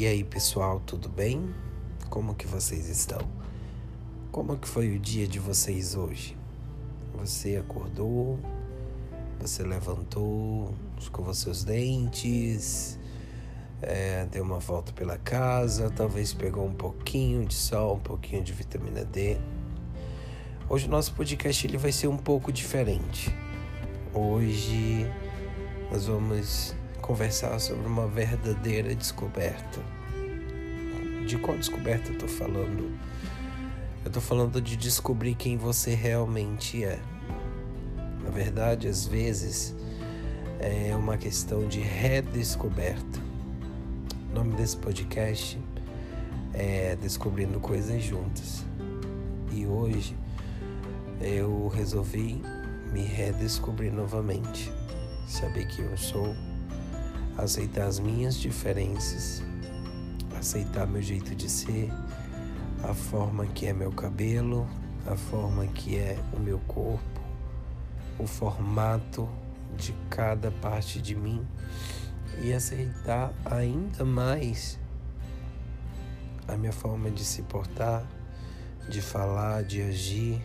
E aí, pessoal, tudo bem? Como que vocês estão? Como que foi o dia de vocês hoje? Você acordou? Você levantou, escovou seus dentes, é, deu uma volta pela casa, talvez pegou um pouquinho de sol, um pouquinho de vitamina D. Hoje o nosso podcast ele vai ser um pouco diferente. Hoje nós vamos conversar sobre uma verdadeira descoberta. De qual descoberta eu tô falando? Eu tô falando de descobrir quem você realmente é. Na verdade, às vezes é uma questão de redescoberta. O nome desse podcast é Descobrindo Coisas Juntas. E hoje eu resolvi me redescobrir novamente. Saber que eu sou aceitar as minhas diferenças, aceitar meu jeito de ser, a forma que é meu cabelo, a forma que é o meu corpo, o formato de cada parte de mim e aceitar ainda mais a minha forma de se portar, de falar, de agir,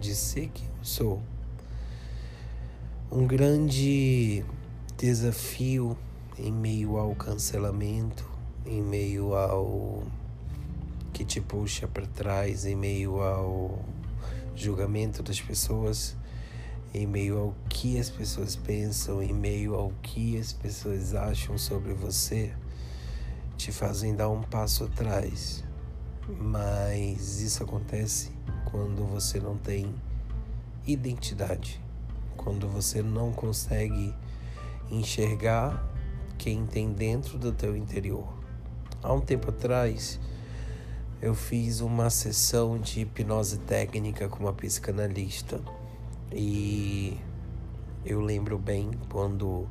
de ser quem eu sou. Um grande desafio em meio ao cancelamento, em meio ao que te puxa para trás, em meio ao julgamento das pessoas, em meio ao que as pessoas pensam, em meio ao que as pessoas acham sobre você, te fazem dar um passo atrás. Mas isso acontece quando você não tem identidade, quando você não consegue enxergar quem tem dentro do teu interior. Há um tempo atrás, eu fiz uma sessão de hipnose técnica com uma psicanalista e eu lembro bem quando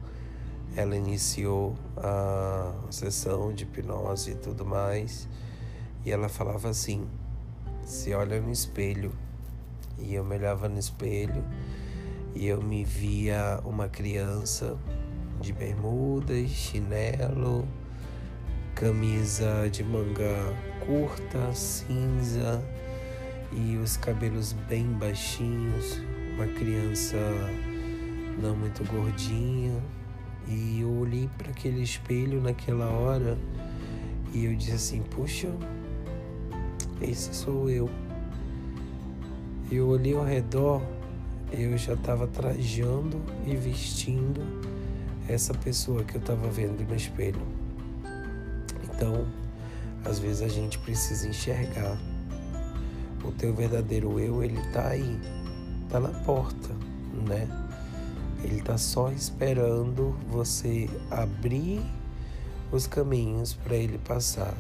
ela iniciou a sessão de hipnose e tudo mais, e ela falava assim: se olha no espelho. E eu me olhava no espelho e eu me via uma criança de bermudas, chinelo, camisa de manga curta, cinza e os cabelos bem baixinhos, uma criança não muito gordinha. E eu olhei para aquele espelho naquela hora e eu disse assim: Puxa, esse sou eu. Eu olhei ao redor, eu já estava trajando e vestindo essa pessoa que eu estava vendo no espelho. Então, às vezes a gente precisa enxergar. O teu verdadeiro eu, ele tá aí, tá na porta, né? Ele tá só esperando você abrir os caminhos para ele passar.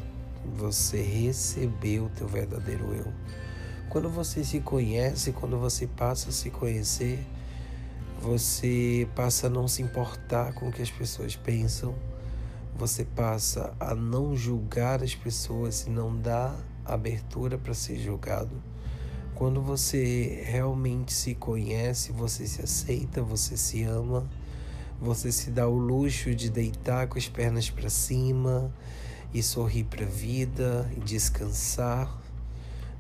Você receber o teu verdadeiro eu. Quando você se conhece, quando você passa a se conhecer, você passa a não se importar com o que as pessoas pensam, você passa a não julgar as pessoas e não dar abertura para ser julgado. Quando você realmente se conhece, você se aceita, você se ama, você se dá o luxo de deitar com as pernas para cima e sorrir para a vida e descansar.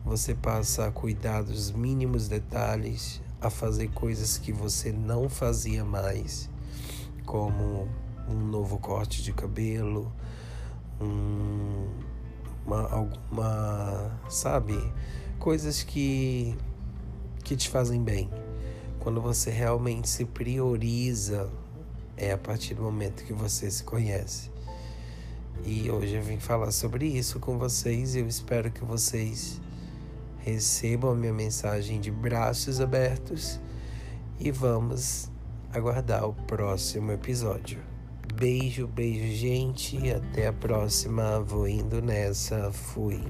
Você passa a cuidar dos mínimos detalhes, a fazer coisas que você não fazia mais, como um novo corte de cabelo, um, uma, alguma, sabe, coisas que, que te fazem bem. Quando você realmente se prioriza, é a partir do momento que você se conhece. E hoje eu vim falar sobre isso com vocês e eu espero que vocês recebam a minha mensagem de braços abertos e vamos aguardar o próximo episódio. Beijo, beijo, gente. Até a próxima. Vou indo nessa. Fui.